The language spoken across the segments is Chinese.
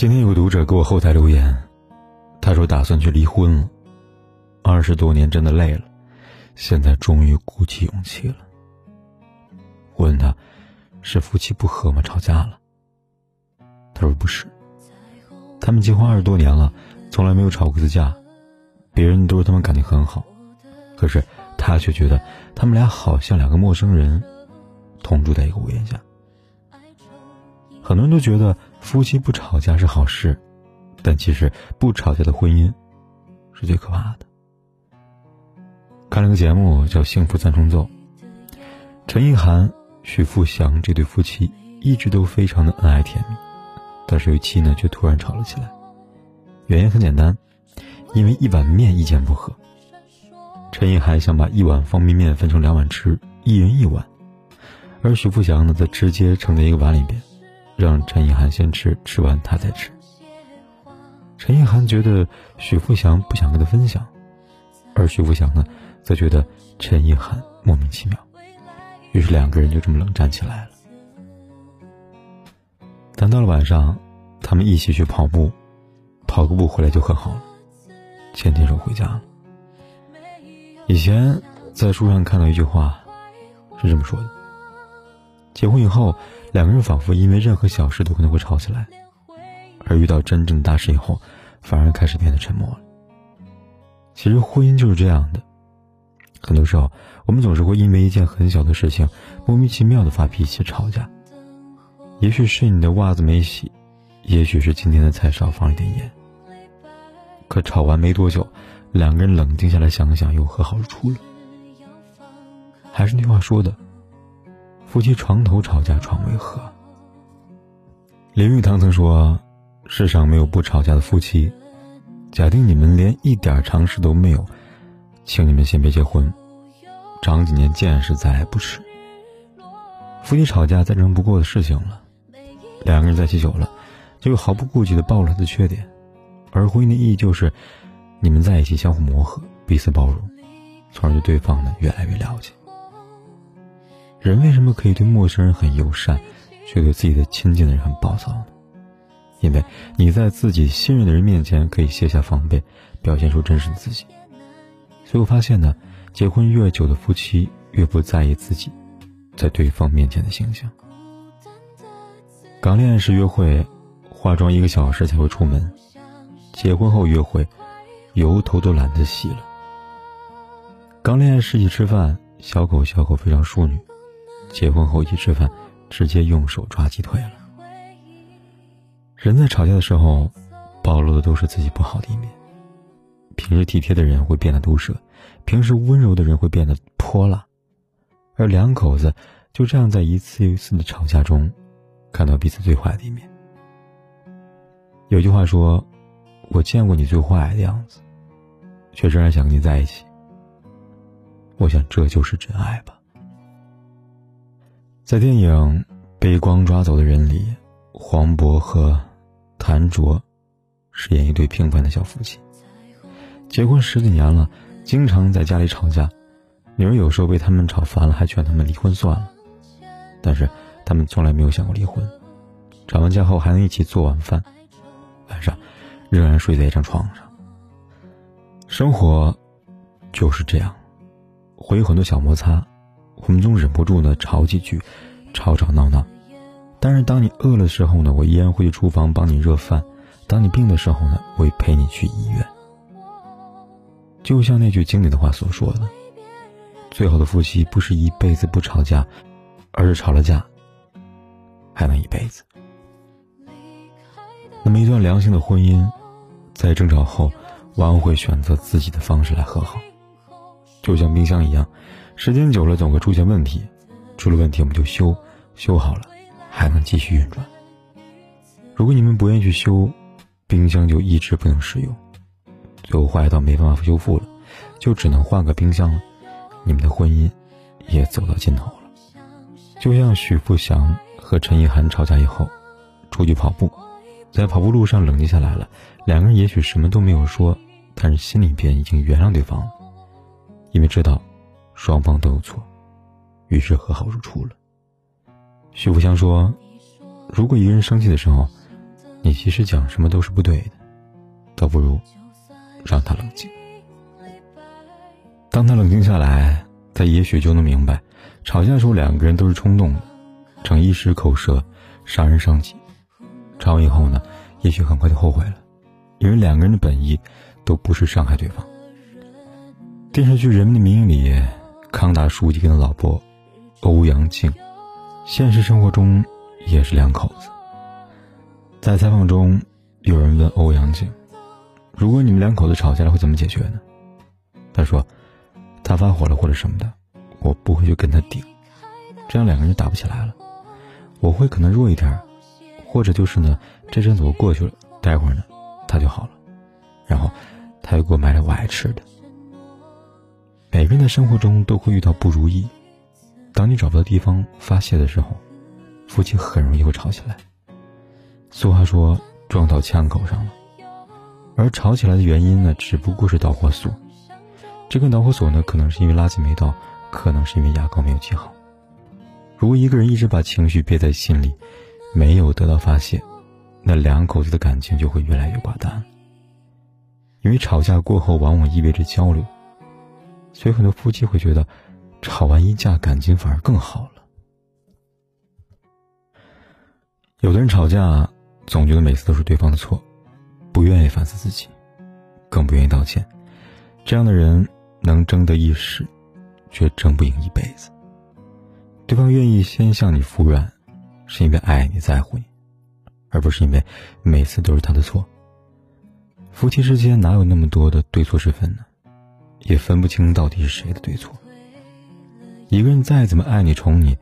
今天有个读者给我后台留言，他说打算去离婚了，二十多年真的累了，现在终于鼓起勇气了。我问他，是夫妻不和吗？吵架了？他说不是，他们结婚二十多年了，从来没有吵过一次架，别人都说他们感情很好，可是他却觉得他们俩好像两个陌生人，同住在一个屋檐下。很多人都觉得。夫妻不吵架是好事，但其实不吵架的婚姻是最可怕的。看了个节目叫《幸福三重奏》，陈意涵、许富祥这对夫妻一直都非常的恩爱甜蜜，但是有一期呢却突然吵了起来。原因很简单，因为一碗面意见不合。陈意涵想把一碗方便面分成两碗吃，一人一碗，而许富祥呢则直接盛在一个碗里边。让陈意涵先吃，吃完他再吃。陈意涵觉得许富祥不想跟他分享，而许富祥呢，则觉得陈意涵莫名其妙。于是两个人就这么冷战起来了。等到了晚上，他们一起去跑步，跑个步回来就和好了，牵牵手回家了。以前在书上看到一句话，是这么说的：结婚以后。两个人仿佛因为任何小事都可能会吵起来，而遇到真正的大事以后，反而开始变得沉默了。其实婚姻就是这样的，很多时候我们总是会因为一件很小的事情，莫名其妙的发脾气吵架。也许是你的袜子没洗，也许是今天的菜少放了点盐。可吵完没多久，两个人冷静下来想想，又和好如初了。还是那句话说的。夫妻床头吵架床尾和。林语堂曾说：“世上没有不吵架的夫妻。”假定你们连一点常识都没有，请你们先别结婚，长几年见识再来不迟。夫妻吵架再正常不过的事情了，两个人在一起久了，就会毫不顾忌的暴露他的缺点，而婚姻的意义就是，你们在一起相互磨合，彼此包容，从而对对方呢越来越了解。人为什么可以对陌生人很友善，却对自己的亲近的人很暴躁呢？因为你在自己信任的人面前可以卸下防备，表现出真实的自己。所以我发现呢，结婚越久的夫妻越不在意自己在对方面前的形象。刚恋爱时约会，化妆一个小时才会出门；结婚后约会，油头都懒得洗了。刚恋爱时一吃饭，小口小口非常淑女。结婚后一起吃饭，直接用手抓鸡腿了。人在吵架的时候，暴露的都是自己不好的一面。平时体贴的人会变得毒舌，平时温柔的人会变得泼辣，而两口子就这样在一次又一次的吵架中，看到彼此最坏的一面。有句话说：“我见过你最坏的样子，却仍然想跟你在一起。”我想这就是真爱吧。在电影《被光抓走的人》里，黄渤和谭卓饰演一对平凡的小夫妻。结婚十几年了，经常在家里吵架，女儿有时候被他们吵烦了，还劝他们离婚算了。但是他们从来没有想过离婚。吵完架后还能一起做晚饭，晚上仍然睡在一张床上。生活就是这样，会有很多小摩擦。我们总忍不住呢吵几句，吵吵闹闹。但是当你饿的时候呢，我依然会去厨房帮你热饭；当你病的时候呢，我会陪你去医院。就像那句经典的话所说的：“最好的夫妻不是一辈子不吵架，而是吵了架还能一辈子。”那么一段良性的婚姻，在争吵后，往往会选择自己的方式来和好，就像冰箱一样。时间久了，总会出现问题。出了问题，我们就修，修好了还能继续运转。如果你们不愿意去修，冰箱就一直不能使用，最后坏到没办法修复了，就只能换个冰箱了。你们的婚姻也走到尽头了。就像许富祥和陈意涵吵架以后，出去跑步，在跑步路上冷静下来了，两个人也许什么都没有说，但是心里边已经原谅对方了，因为知道双方都有错，于是和好如初了。徐福祥说：“如果一个人生气的时候，你其实讲什么都是不对的，倒不如让他冷静。当他冷静下来，他也许就能明白。”吵架的时候，两个人都是冲动的，逞一时口舌，伤人伤己。吵完以后呢，也许很快就后悔了，因为两个人的本意都不是伤害对方。电视剧《人民的名义》里，康达书记跟他老婆欧阳靖，现实生活中也是两口子。在采访中，有人问欧阳靖：“如果你们两口子吵架了，会怎么解决呢？”他说：“他发火了或者什么的。”我不会去跟他顶，这样两个人就打不起来了。我会可能弱一点，或者就是呢，这阵子我过去了，待会儿呢，他就好了。然后他又给我买了我爱吃的。每个人的生活中都会遇到不如意，当你找不到地方发泄的时候，夫妻很容易会吵起来。俗话说撞到枪口上了，而吵起来的原因呢，只不过是导火索。这根导火索呢，可能是因为垃圾没倒。可能是因为牙膏没有挤好。如果一个人一直把情绪憋在心里，没有得到发泄，那两口子的感情就会越来越寡淡。因为吵架过后往往意味着交流，所以很多夫妻会觉得，吵完一架感情反而更好了。有的人吵架总觉得每次都是对方的错，不愿意反思自己，更不愿意道歉。这样的人能争得一时。却争不赢一辈子。对方愿意先向你服软，是因为爱你在乎你，而不是因为每次都是他的错。夫妻之间哪有那么多的对错之分呢？也分不清到底是谁的对错。一个人再怎么爱你宠你，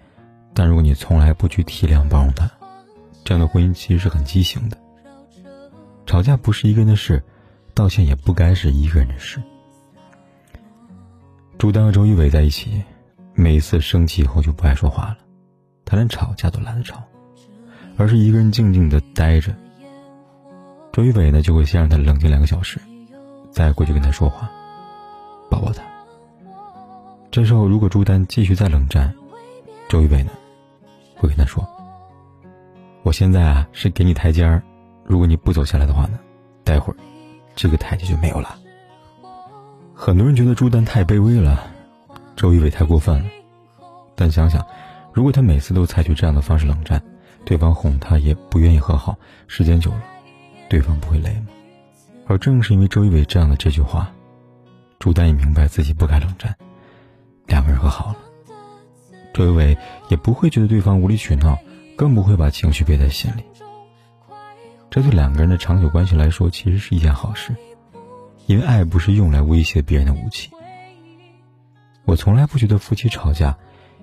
但如果你从来不去体谅包容他，这样的婚姻其实是很畸形的。吵架不是一个人的事，道歉也不该是一个人的事。朱丹和周一围在一起，每次生气以后就不爱说话了，他连吵架都懒得吵，而是一个人静静的待着。周一围呢，就会先让他冷静两个小时，再过去跟他说话，抱抱他。这时候，如果朱丹继续再冷战，周一围呢，会跟他说：“我现在啊是给你台阶儿，如果你不走下来的话呢，待会儿这个台阶就没有了。”很多人觉得朱丹太卑微了，周一围太过分了。但想想，如果他每次都采取这样的方式冷战，对方哄他也不愿意和好，时间久了，对方不会累吗？而正是因为周一围这样的这句话，朱丹也明白自己不该冷战，两个人和好了。周一围也不会觉得对方无理取闹，更不会把情绪憋在心里。这对两个人的长久关系来说，其实是一件好事。因为爱不是用来威胁别人的武器。我从来不觉得夫妻吵架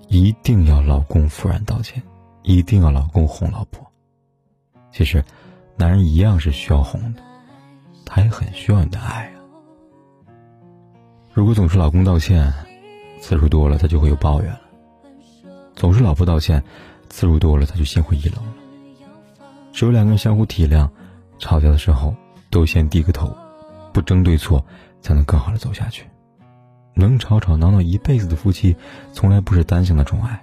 一定要老公服软道歉，一定要老公哄老婆。其实，男人一样是需要哄的，他也很需要你的爱。如果总是老公道歉，次数多了他就会有抱怨了；总是老婆道歉，次数多了他就心灰意冷了。只有两个人相互体谅，吵架的时候都先低个头。不争对错，才能更好的走下去。能吵吵闹闹一辈子的夫妻，从来不是单向的宠爱，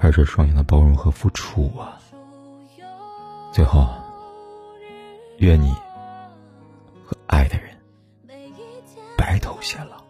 而是双向的包容和付出啊。最后，愿你头偕老。